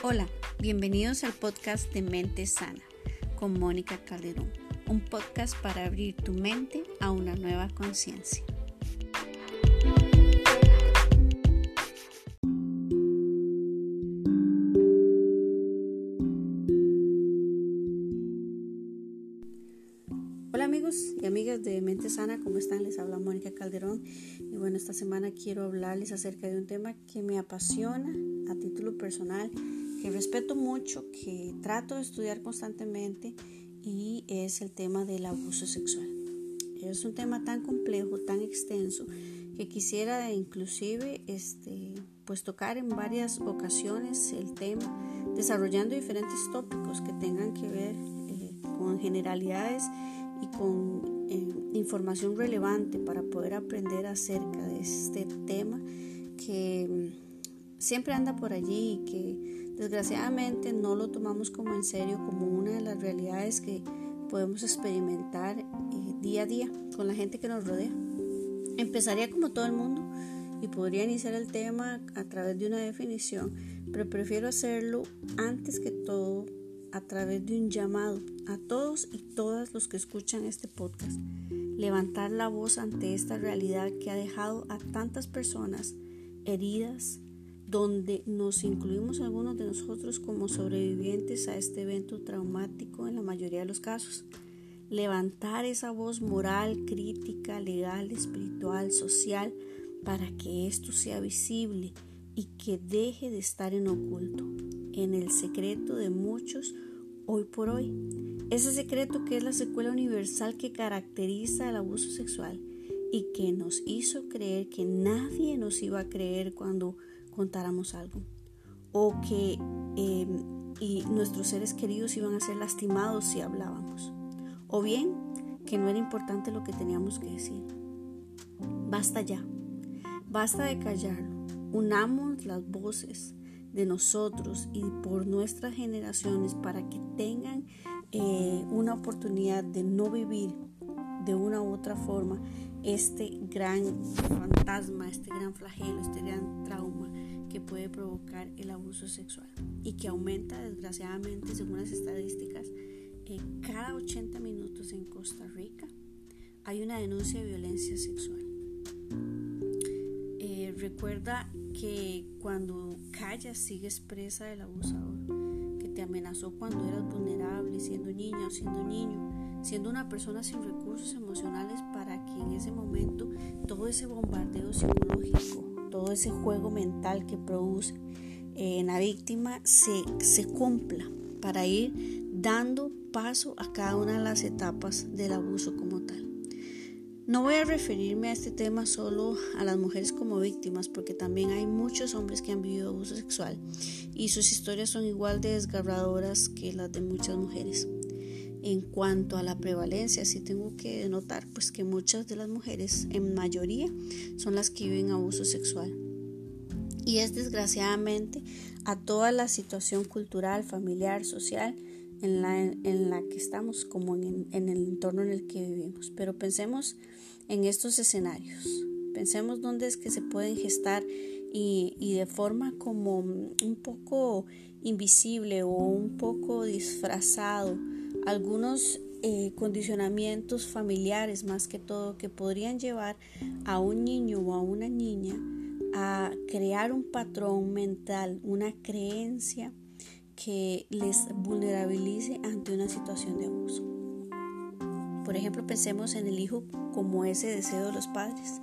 Hola, bienvenidos al podcast de Mente Sana con Mónica Calderón, un podcast para abrir tu mente a una nueva conciencia. Hola amigos y amigas de Mente Sana, ¿cómo están? Les habla Mónica Calderón y bueno, esta semana quiero hablarles acerca de un tema que me apasiona a título personal que respeto mucho, que trato de estudiar constantemente y es el tema del abuso sexual. Es un tema tan complejo, tan extenso, que quisiera inclusive este, pues tocar en varias ocasiones el tema, desarrollando diferentes tópicos que tengan que ver eh, con generalidades y con eh, información relevante para poder aprender acerca de este tema que mm, siempre anda por allí y que Desgraciadamente no lo tomamos como en serio, como una de las realidades que podemos experimentar eh, día a día con la gente que nos rodea. Empezaría como todo el mundo y podría iniciar el tema a través de una definición, pero prefiero hacerlo antes que todo a través de un llamado a todos y todas los que escuchan este podcast. Levantar la voz ante esta realidad que ha dejado a tantas personas heridas, donde nos incluimos algunos de nosotros como sobrevivientes a este evento traumático en la mayoría de los casos. Levantar esa voz moral, crítica, legal, espiritual, social, para que esto sea visible y que deje de estar en oculto, en el secreto de muchos hoy por hoy. Ese secreto que es la secuela universal que caracteriza el abuso sexual y que nos hizo creer que nadie nos iba a creer cuando contáramos algo. O que em, y nuestros seres queridos iban a ser lastimados si hablábamos. O bien que no era importante lo que teníamos que decir. Basta ya, basta de callarlo, unamos las voces de nosotros y por nuestras generaciones para que tengan eh, una oportunidad de no vivir de una u otra forma este gran fantasma, este gran flagelo, este gran trauma que puede provocar el abuso sexual y que aumenta desgraciadamente según las estadísticas cada 80 minutos en Costa Rica hay una denuncia de violencia sexual. Eh, recuerda que cuando callas sigues presa del abusador, que te amenazó cuando eras vulnerable, siendo niña o siendo niño, siendo una persona sin recursos emocionales para que en ese momento todo ese bombardeo psicológico todo ese juego mental que produce en la víctima se, se cumpla para ir dando paso a cada una de las etapas del abuso como tal. No voy a referirme a este tema solo a las mujeres como víctimas, porque también hay muchos hombres que han vivido abuso sexual y sus historias son igual de desgarradoras que las de muchas mujeres. En cuanto a la prevalencia, sí tengo que notar pues que muchas de las mujeres, en mayoría, son las que viven abuso sexual. Y es desgraciadamente a toda la situación cultural, familiar, social en la, en la que estamos, como en, el entorno en el que vivimos. Pero pensemos en estos escenarios. Pensemos dónde es que se pueden gestar y, y, de forma como un poco invisible o un poco disfrazado algunos eh, condicionamientos familiares más que todo que podrían llevar a un niño o a una niña a crear un patrón mental, una creencia que les vulnerabilice ante una situación de abuso. Por ejemplo, pensemos en el hijo como ese deseo de los padres.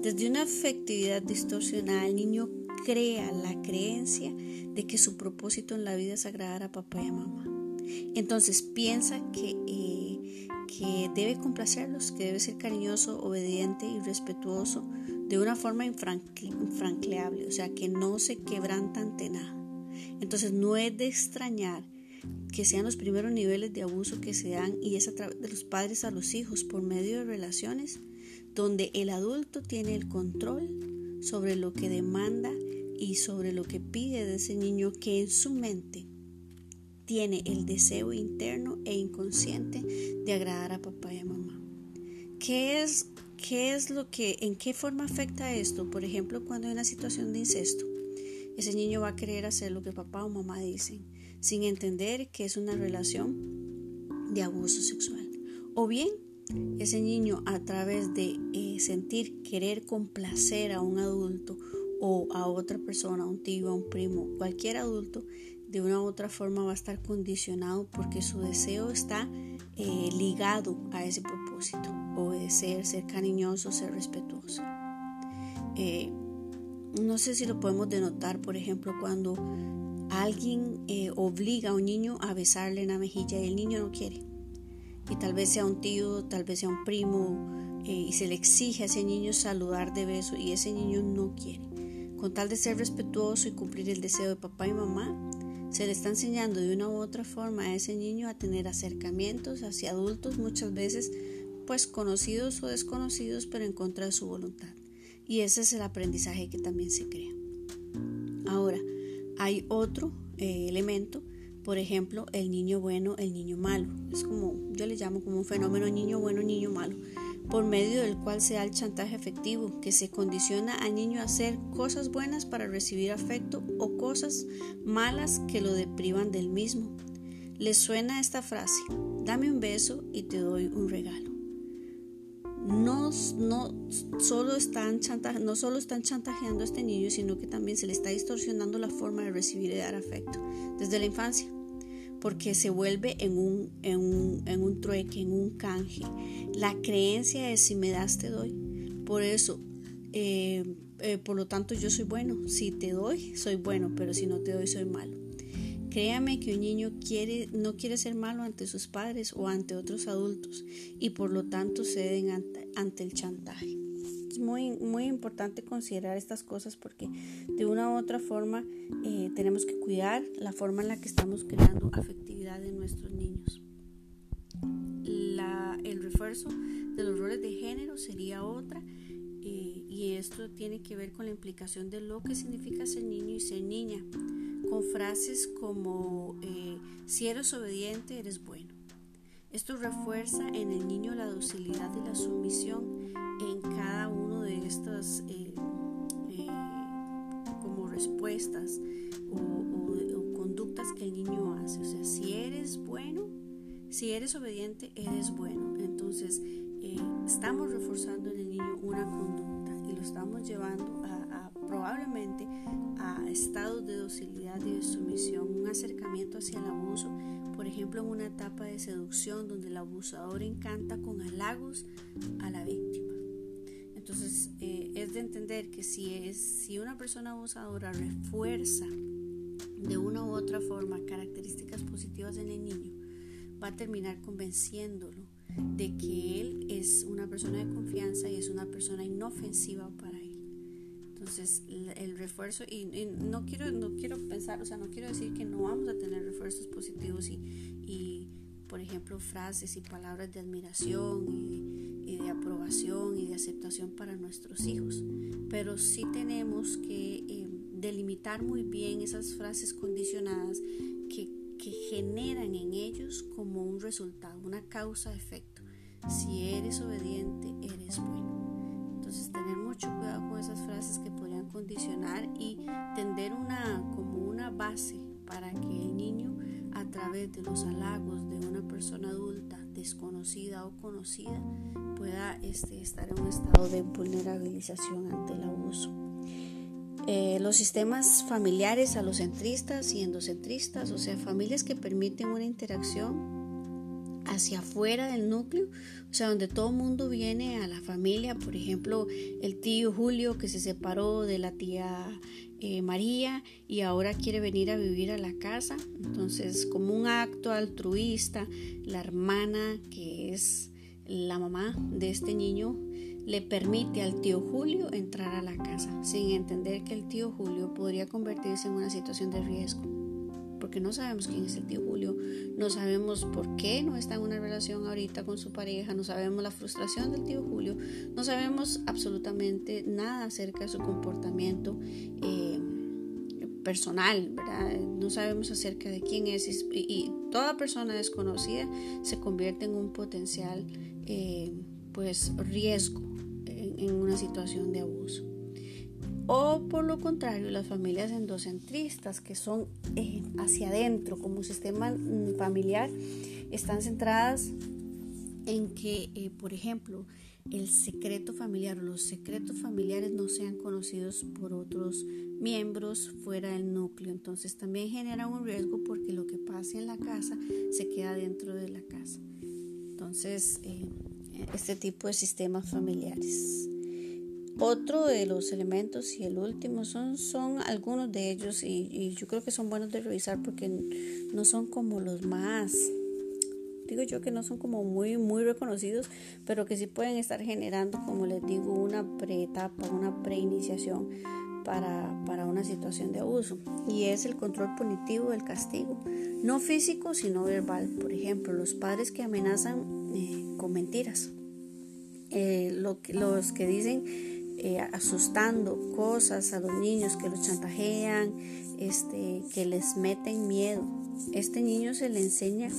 Desde una afectividad distorsionada, el niño crea la creencia de que su propósito en la vida es agradar a papá y a mamá. Entonces piensa que, eh, que debe complacerlos, que debe ser cariñoso, obediente y respetuoso de una forma infranqueable, o sea, que no se quebranta ante nada. Entonces no es de extrañar que sean los primeros niveles de abuso que se dan y es a través de los padres a los hijos por medio de relaciones donde el adulto tiene el control sobre lo que demanda y sobre lo que pide de ese niño que en su mente tiene el deseo interno e inconsciente de agradar a papá y a mamá. ¿Qué es, qué es lo que, en qué forma afecta esto? Por ejemplo, cuando hay una situación de incesto. ese niño va a querer hacer lo que papá o mamá dicen, sin entender que es una relación de abuso sexual. O bien, ese niño a través de eh, sentir querer complacer a un adulto o a otra persona, a un tío, a un primo, cualquier adulto, de una u otra forma va a estar condicionado porque su deseo está eh, ligado a ese propósito, obedecer, ser cariñoso, ser respetuoso. Eh, no sé si lo podemos denotar, por ejemplo, cuando alguien eh, obliga a un niño a besarle en la mejilla y el niño no quiere. Y tal vez sea un tío, tal vez sea un primo, y se le exige a ese niño saludar de beso y ese niño no quiere. Con tal de ser respetuoso y cumplir el deseo de papá y mamá, se le está enseñando de una u otra forma a ese niño a tener acercamientos hacia adultos muchas veces pues conocidos o desconocidos pero en contra de su voluntad. Y ese es el aprendizaje que también se crea. Ahora, hay otro eh, elemento, por ejemplo, el niño bueno, el niño malo. Es como, yo le llamo como un fenómeno niño bueno, niño malo por medio del cual se da el chantaje efectivo, que se condiciona al niño a hacer cosas buenas para recibir afecto o cosas malas que lo deprivan del mismo. ¿Les suena esta frase? Dame un beso y te doy un regalo. No, no, solo están no solo están chantajeando a este niño, sino que también se le está distorsionando la forma de recibir y dar afecto desde la infancia porque se vuelve en un, en un, en un trueque, en un canje. La creencia es si me das te doy. Por eso, eh, eh, por lo tanto yo soy bueno. Si te doy, soy bueno, pero si no te doy, soy malo. Créame que un niño quiere, no quiere ser malo ante sus padres o ante otros adultos y por lo tanto ceden ante, ante el chantaje. Es muy, muy importante considerar estas cosas porque de una u otra forma eh, tenemos que cuidar la forma en la que estamos creando afectividad en nuestros niños. La, el refuerzo de los roles de género sería otra eh, y esto tiene que ver con la implicación de lo que significa ser niño y ser niña, con frases como eh, si eres obediente eres bueno. Esto refuerza en el niño la docilidad y la sumisión estas eh, eh, como respuestas o, conductas que el niño hace. O sea, si eres bueno, si eres obediente, eres bueno. Entonces, eh, estamos reforzando en el niño una conducta y lo estamos llevando a, probablemente a estados de docilidad y de sumisión, un acercamiento hacia el abuso, por ejemplo en una etapa de seducción donde el abusador encanta con halagos a la víctima. Entonces, eh, es de entender que si, es, si una persona abusadora refuerza de una u otra forma características positivas en el niño, va a terminar convenciéndolo de que él es una persona de confianza y es una persona inofensiva para él. Entonces, el, refuerzo, y, no, quiero, no quiero pensar, o sea, no quiero decir que no vamos a tener refuerzos positivos y, y por ejemplo, frases y palabras de admiración y y aprobación y de aceptación para nuestros hijos. Pero sí tenemos que eh, delimitar muy bien esas frases condicionadas que, que generan en ellos como un resultado, una causa-efecto. Si eres obediente, eres bueno. Entonces tener mucho cuidado con esas frases que podrían condicionar y tender una como una base para que el niño a través de los halagos de una persona adulta desconocida o conocida pueda este, estar en un estado de vulnerabilización ante el abuso. Eh, los sistemas familiares alocentristas y endocentristas, o sea, familias que permiten una interacción hacia afuera del núcleo, o sea, donde todo el mundo viene a la familia, por ejemplo, el tío Julio que se separó de la tía eh, María y ahora quiere venir a vivir a la casa. Entonces, como un acto altruista, la hermana, que es la mamá de este niño, le permite al tío Julio entrar a la casa, sin entender que el tío Julio podría convertirse en una situación de riesgo. Porque no sabemos quién es el tío Julio, no sabemos por qué no está en una relación ahorita con su pareja, no sabemos la frustración del tío Julio, no sabemos absolutamente nada acerca de su comportamiento. Eh, personal, ¿verdad? No sabemos acerca de quién es y, toda persona desconocida se convierte en un potencial eh, pues riesgo en, una situación de abuso. O por lo contrario, las familias endocentristas, que son eh, hacia adentro como sistema mm, familiar, están centradas en que, eh, por ejemplo, el secreto familiar o los secretos familiares no sean conocidos por otros miembros fuera del núcleo. Entonces también genera un riesgo porque lo que pasa en la casa se queda dentro de la casa. Entonces, eh, este tipo de sistemas familiares. Otro de los elementos y el último son, son algunos de ellos y, yo creo que son buenos de revisar porque no son como los más digo yo que no son como muy, muy reconocidos, pero que sí pueden estar generando, como les digo, una preetapa, una preiniciación para, para una situación de abuso. Y es el control punitivo del castigo, no físico, sino verbal. Por ejemplo, los padres que amenazan eh, con mentiras, eh, lo los que dicen eh, asustando cosas a los niños, que los chantajean, este, que les meten miedo. Este niño se le enseña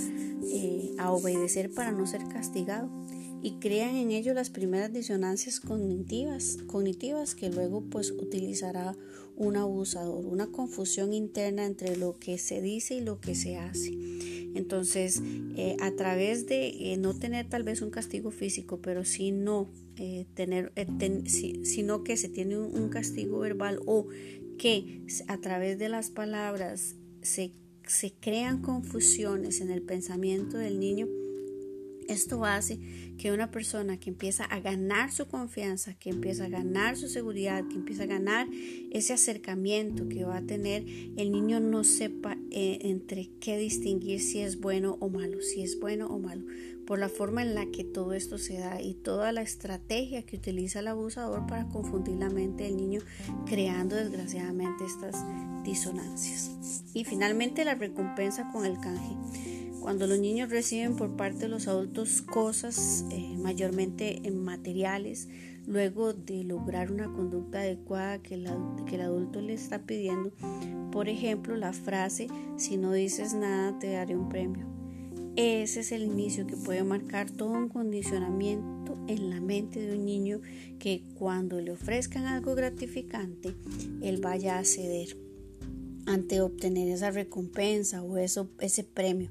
eh, a obedecer para no ser castigado y crean en ello las primeras disonancias cognitivas, cognitivas que luego pues utilizará un abusador, una confusión interna entre lo que se dice y lo que se hace. Entonces, eh, a través de eh, no tener tal vez un castigo físico, pero si no tener, sino que se tiene un castigo verbal o que a través de las palabras se se crean confusiones en el pensamiento del niño, esto hace que una persona que empieza a ganar su confianza, que empieza a ganar su seguridad, que empieza a ganar ese acercamiento que va a tener, el niño no sepa eh, entre qué distinguir si es bueno o malo, si es bueno o malo, por la forma en la que todo esto se da y toda la estrategia que utiliza el abusador para confundir la mente del niño, creando desgraciadamente estas disonancias. Y finalmente la recompensa con el canje. Cuando los niños reciben por parte de los adultos cosas, eh, mayormente en materiales, luego de lograr una conducta adecuada que, que el adulto le está pidiendo, por ejemplo, la frase, si no dices nada, te daré un premio. Ese es el inicio que puede marcar todo un condicionamiento en la mente de un niño que cuando le ofrezcan algo gratificante, él vaya a ceder ante obtener esa recompensa o eso, ese premio.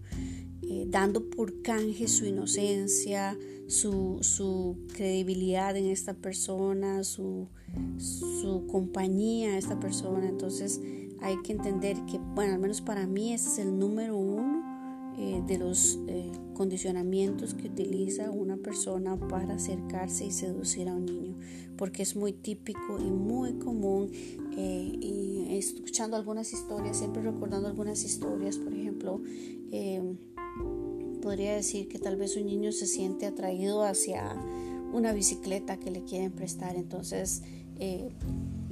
Eh, dando por canje su inocencia, su, credibilidad en esta persona, su, su compañía a esta persona. Entonces hay que entender que, bueno, al menos para mí ese es el número uno eh, de los eh, condicionamientos que utiliza una persona para acercarse y seducir a un niño, porque es muy típico y muy común. y escuchando algunas historias, siempre recordando algunas historias, por ejemplo, podría decir que tal vez un niño se siente atraído hacia una bicicleta que le quieren prestar. Entonces, eh,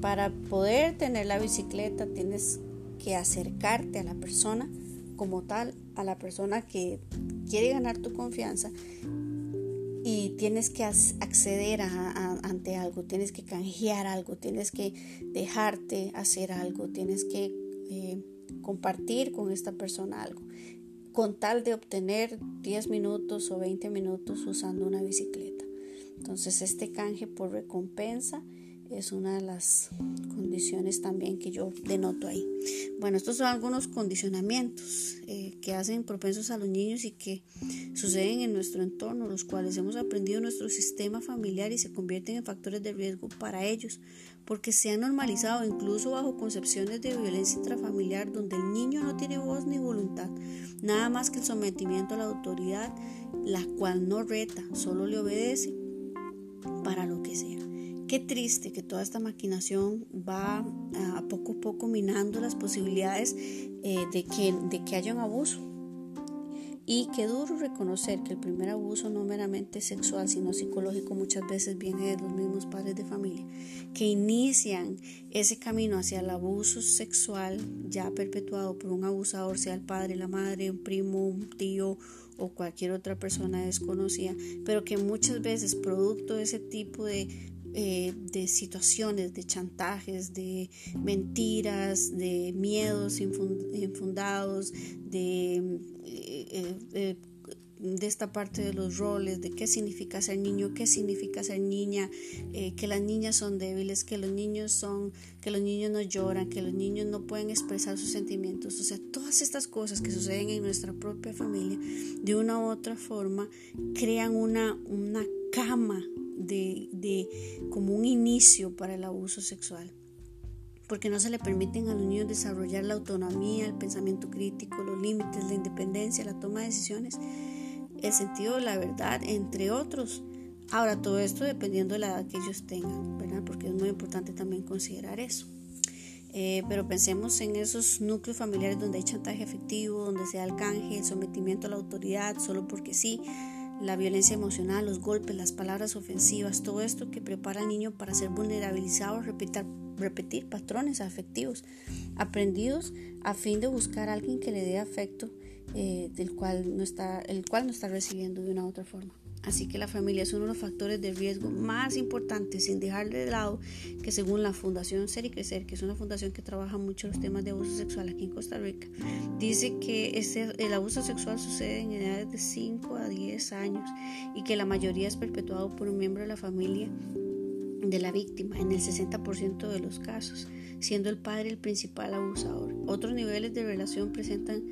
para poder tener la bicicleta tienes que acercarte a la persona como tal, a la persona que quiere ganar tu confianza y tienes que acceder ante algo, tienes que canjear algo, tienes que dejarte hacer algo, tienes que eh, compartir con esta persona algo con tal de obtener 10 minutos o 20 minutos usando una bicicleta. Entonces este canje por recompensa es una de las condiciones también que yo denoto ahí. Bueno, estos son algunos condicionamientos eh, que hacen propensos a los niños y que suceden en nuestro entorno, los cuales hemos aprendido en nuestro sistema familiar y se convierten en factores de riesgo para ellos, porque se han normalizado incluso bajo concepciones de violencia intrafamiliar donde el niño no tiene voz ni voluntad, nada más que el sometimiento a la autoridad, la cual no reta, solo le obedece para lo que sea. Qué triste que toda esta maquinación va a poco a poco minando las posibilidades eh, de, que, de que haya un abuso. Y qué duro reconocer que el primer abuso no meramente sexual, sino psicológico muchas veces viene de los mismos padres de familia, que inician ese camino hacia el abuso sexual ya perpetuado por un abusador, sea el padre, la madre, un primo, un tío o cualquier otra persona desconocida, pero que muchas veces producto de ese tipo de eh, de situaciones, de chantajes, de mentiras, de miedos infundados, de eh, de esta parte de los roles, de qué significa ser niño, qué significa ser niña, eh, que las niñas son débiles, que los niños son, que los niños no lloran, que los niños no pueden expresar sus sentimientos. O sea, todas estas cosas que suceden en nuestra propia familia, de una u otra forma, crean una, una cama de, de como un inicio para el abuso sexual porque no se le permiten a los niños desarrollar la autonomía, el pensamiento crítico, los límites, la independencia, la toma de decisiones, el sentido de la verdad, entre otros. Ahora, todo esto dependiendo de la edad que ellos tengan, ¿verdad? Porque es muy importante también considerar eso. Eh, pero pensemos en esos núcleos familiares donde hay chantaje efectivo, donde se da el canje, el sometimiento a la autoridad, solo porque sí, la violencia emocional, los golpes, las palabras ofensivas, todo esto que prepara al niño para ser vulnerabilizado, repetir, repetir patrones afectivos aprendidos a fin de buscar a alguien que le dé afecto eh, del cual no está, el cual no está recibiendo de una u otra forma. Así que la familia es uno de los factores de riesgo más importantes, sin dejar de lado que según la Fundación Ser y Crecer, que es una fundación que trabaja mucho los temas de abuso sexual aquí en Costa Rica, dice que ese, el abuso sexual sucede en edades de 5 a 10 años y que la mayoría es perpetuado por un miembro de la familia de la víctima en el 60% de los casos, siendo el padre el principal abusador. Otros niveles de relación presentan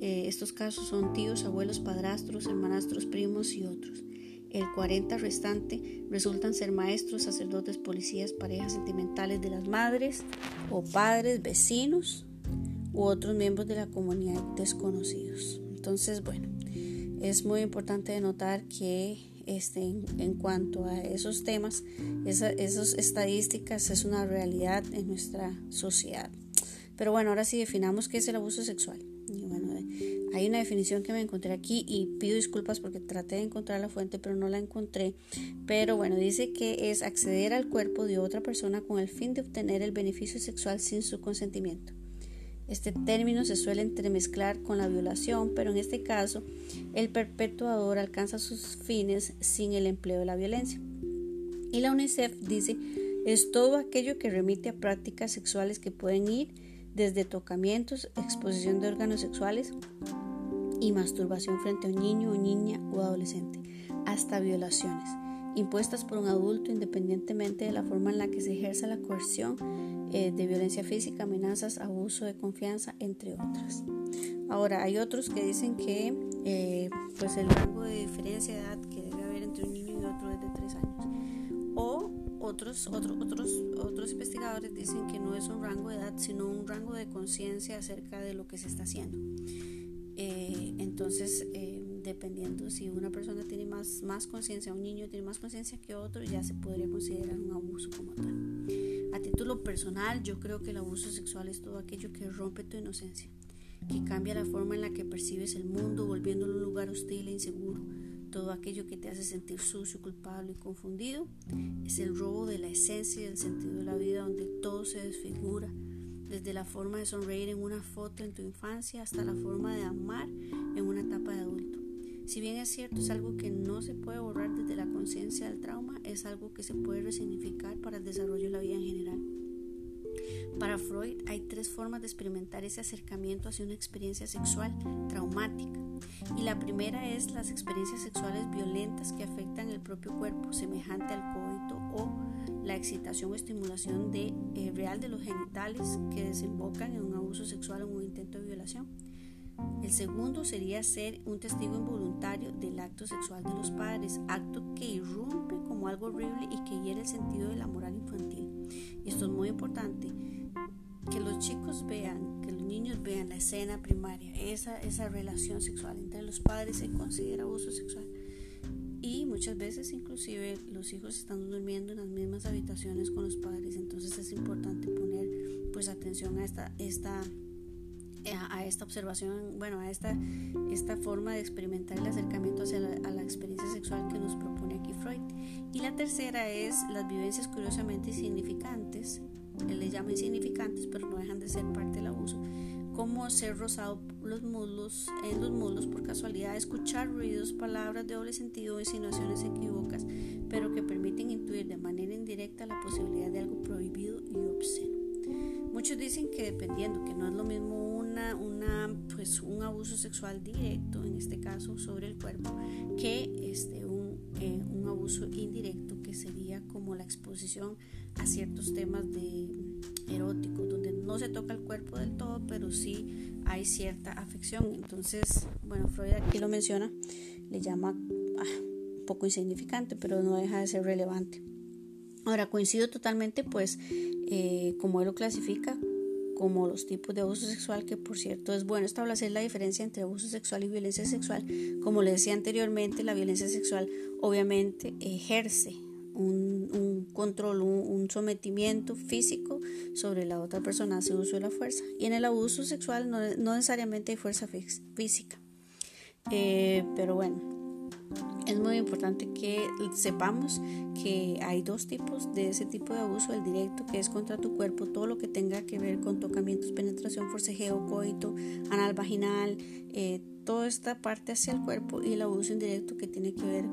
eh, estos casos son tíos, abuelos, padrastros, hermanastros, primos y otros. El 40 restante resultan ser maestros, sacerdotes, policías, parejas sentimentales de las madres o padres, vecinos u otros miembros de la comunidad desconocidos. Entonces, bueno, es muy importante notar que este, en, cuanto a esos temas, esas estadísticas es una realidad en nuestra sociedad. Pero bueno, ahora sí definamos qué es el abuso sexual. hay una definición que me encontré aquí y pido disculpas porque traté de encontrar la fuente pero no la encontré. Pero bueno, dice que es acceder al cuerpo de otra persona con el fin de obtener el beneficio sexual sin su consentimiento. Este término se suele entremezclar con la violación, pero en este caso el perpetuador alcanza sus fines sin el empleo de la violencia. Y la UNICEF dice, es todo aquello que remite a prácticas sexuales que pueden ir desde tocamientos, exposición de órganos sexuales y masturbación frente a un niño o niña o adolescente, hasta violaciones, impuestas por un adulto independientemente de la forma en la que se ejerza la coerción eh, de violencia física, amenazas, abuso de confianza, entre otras. Ahora, hay otros que dicen que eh, pues el rango de diferencia de edad que debe haber entre un niño y otro es de 3 años. O otros, otros otros, otros investigadores dicen que no es un rango de edad, sino un rango de conciencia acerca de lo que se está haciendo. Eh, entonces, dependiendo si una persona tiene más, más conciencia, un niño tiene más conciencia que otro, ya se podría considerar un abuso como tal. A título personal, yo creo que el abuso sexual es todo aquello que rompe tu inocencia, que cambia la forma en la que percibes el mundo, volviéndolo un lugar hostil e inseguro. Todo aquello que te hace sentir sucio, culpable y confundido es el robo de la esencia y del sentido de la vida donde todo se desfigura, desde la forma de sonreír en una foto en tu infancia hasta la forma de amar en una etapa de adulto. Si bien es cierto, es algo que no se puede borrar desde la conciencia del trauma, es algo que se puede resignificar para el desarrollo de la vida en general. Para Freud hay tres formas de experimentar ese acercamiento hacia una experiencia sexual traumática. Y la primera es las experiencias sexuales violentas que afectan el propio cuerpo, semejante al coito o la excitación o estimulación de, eh, real de los genitales que desembocan en un abuso sexual o un intento de violación. El segundo sería ser un testigo involuntario del acto sexual de los padres, acto que irrumpe como algo horrible y que hiere el sentido de la moral infantil. Y esto es muy importante, que los chicos vean, que los niños vean la escena primaria, esa, esa relación sexual entre los padres se considera abuso sexual. Y muchas veces inclusive los hijos están durmiendo en las mismas habitaciones con los padres, entonces es importante poner pues atención a esta, esta a esta observación, bueno, a esta, esta forma de experimentar el acercamiento hacia la, a la experiencia sexual que nos propone aquí Freud. Y la tercera es las vivencias curiosamente insignificantes, él le llama insignificantes, pero no dejan de ser parte del abuso, como ser rozado los muslos, en los muslos por casualidad, escuchar ruidos, palabras de doble sentido, insinuaciones equívocas, pero que permiten intuir de manera indirecta la posibilidad de algo prohibido y obsceno muchos dicen que dependiendo, que no es lo mismo una, una, pues un abuso sexual directo, en este caso sobre el cuerpo, que este, un, eh, un abuso indirecto, que sería como la exposición a ciertos temas de eróticos, donde no se toca el cuerpo del todo, pero sí hay cierta afección. Entonces, bueno, Freud aquí lo menciona, le llama ah, un poco insignificante, pero no deja de ser relevante. Ahora, coincido totalmente, pues, eh, como él lo clasifica, como los tipos de abuso sexual, que por cierto es bueno establecer la diferencia entre abuso sexual y violencia sexual. Como le decía anteriormente, la violencia sexual obviamente ejerce un, control, un, sometimiento físico sobre la otra persona, hace uso de la fuerza. Y en el abuso sexual no, necesariamente hay fuerza física. Eh, pero bueno, es muy importante que sepamos que hay dos tipos de ese tipo de abuso, el directo que es contra tu cuerpo, todo lo que tenga que ver con tocamientos, penetración, forcejeo, coito, anal vaginal, eh, toda esta parte hacia el cuerpo y el abuso indirecto que tiene que ver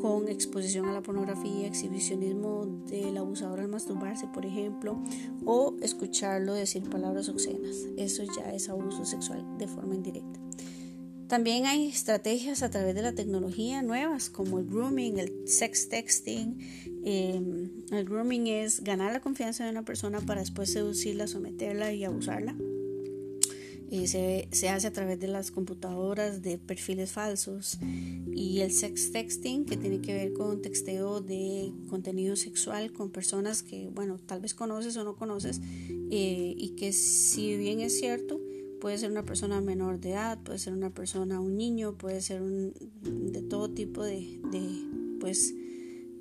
con exposición a la pornografía, exhibicionismo del abusador al masturbarse, por ejemplo, o escucharlo decir palabras obscenas. Eso ya es abuso sexual de forma indirecta. También hay estrategias a través de la tecnología nuevas como el grooming, el sex texting. Em, el grooming es ganar la confianza de una persona para después seducirla, someterla y abusarla. Y se, se, hace a través de las computadoras de perfiles falsos y el sex texting que tiene que ver con texteo de contenido sexual con personas que bueno tal vez conoces o no conoces eh, y que si bien es cierto puede ser una persona menor de edad puede ser una persona un niño puede ser de todo tipo de, de pues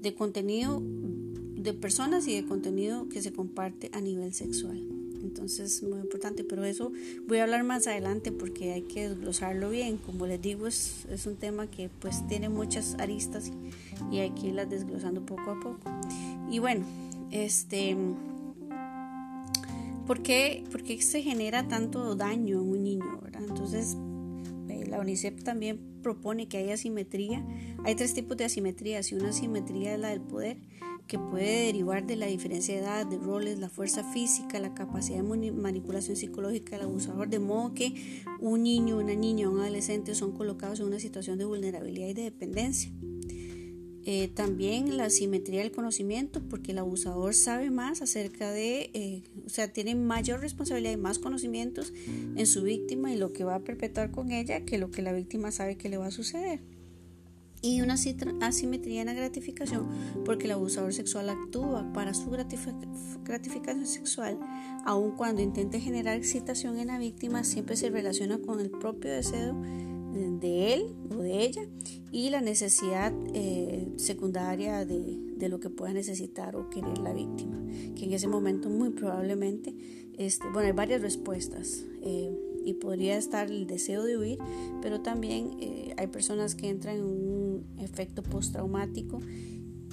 de contenido de personas y de contenido que se comparte a nivel sexual entonces, muy importante, pero eso voy a hablar más adelante porque hay que desglosarlo bien. Como les digo, es, es un tema que pues tiene muchas aristas y hay que irlas desglosando poco a poco. Y bueno, este... ¿Por qué, ¿Por qué se genera tanto daño en un niño? ¿verdad? Entonces, eh, la UNICEF también propone que hay asimetría. Hay tres tipos de asimetría. Si una asimetría es la del poder, que puede derivar de la diferencia de edad, de roles, la fuerza física, la capacidad de manipulación psicológica del abusador, de modo que un niño, una niña un adolescente son colocados en una situación de vulnerabilidad y de dependencia. Eh, también la simetría del conocimiento, porque el abusador sabe más acerca de, eh, o sea, tiene mayor responsabilidad y más conocimientos en su víctima y lo que va a perpetuar con ella que lo que la víctima sabe que le va a suceder. Y una asimetría en la gratificación porque el abusador sexual actúa para su gratificación sexual, aun cuando intente generar excitación en la víctima, siempre se relaciona con el propio deseo de él o de ella y la necesidad eh, secundaria de, de, lo que pueda necesitar o querer la víctima, que en ese momento muy probablemente, este, bueno, hay varias respuestas. Eh, y podría estar el deseo de huir, pero también eh, hay personas que entran en un efecto postraumático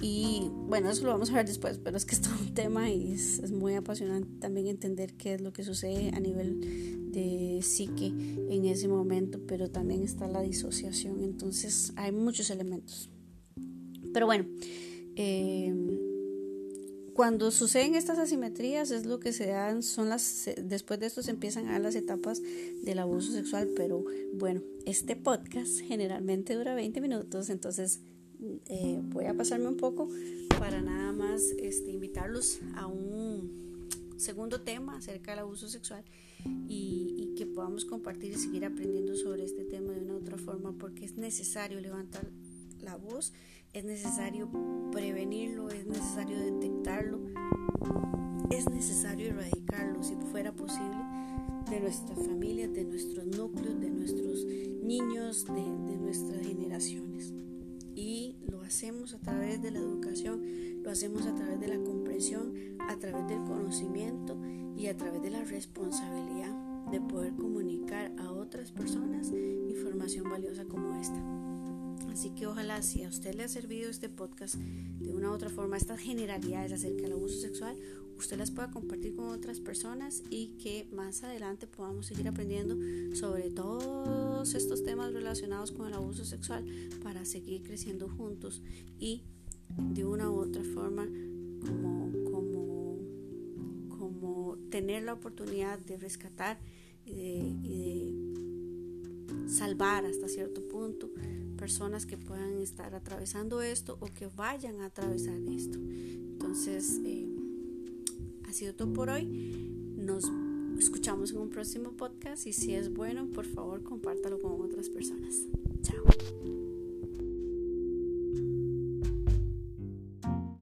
y bueno, eso lo vamos a ver después, pero es que es todo un tema y es, es, muy apasionante también entender qué es lo que sucede a nivel de psique en ese momento, pero también está la disociación, entonces hay muchos elementos. Pero bueno, eh, cuando suceden estas asimetrías es lo que se dan, son las, después de esto se empiezan a dar las etapas del abuso sexual, pero bueno, este podcast generalmente dura 20 minutos, entonces eh, voy a pasarme un poco para nada más este, invitarlos a un segundo tema acerca del abuso sexual y, y que podamos compartir y seguir aprendiendo sobre este tema de una u otra forma porque es necesario levantar la voz es necesario prevenirlo, es necesario detectarlo, es necesario erradicarlo si fuera posible de nuestras familias, de nuestros núcleos, de nuestros niños, de, de nuestras generaciones. Y lo hacemos a través de la educación, lo hacemos a través de la comprensión, a través del conocimiento y a través de la responsabilidad de poder comunicar a otras personas información valiosa como esta. Así que ojalá si a usted le ha servido este podcast de una u otra forma, estas generalidades acerca del abuso sexual, usted las pueda compartir con otras personas y que más adelante podamos seguir aprendiendo sobre todos estos temas relacionados con el abuso sexual para seguir creciendo juntos y de una u otra forma como, tener la oportunidad de rescatar y de, salvar hasta cierto punto personas que puedan estar atravesando esto o que vayan a atravesar esto. Entonces, eh, ha sido todo por hoy. Nos escuchamos en un próximo podcast y si es bueno, por favor, compártalo con otras personas.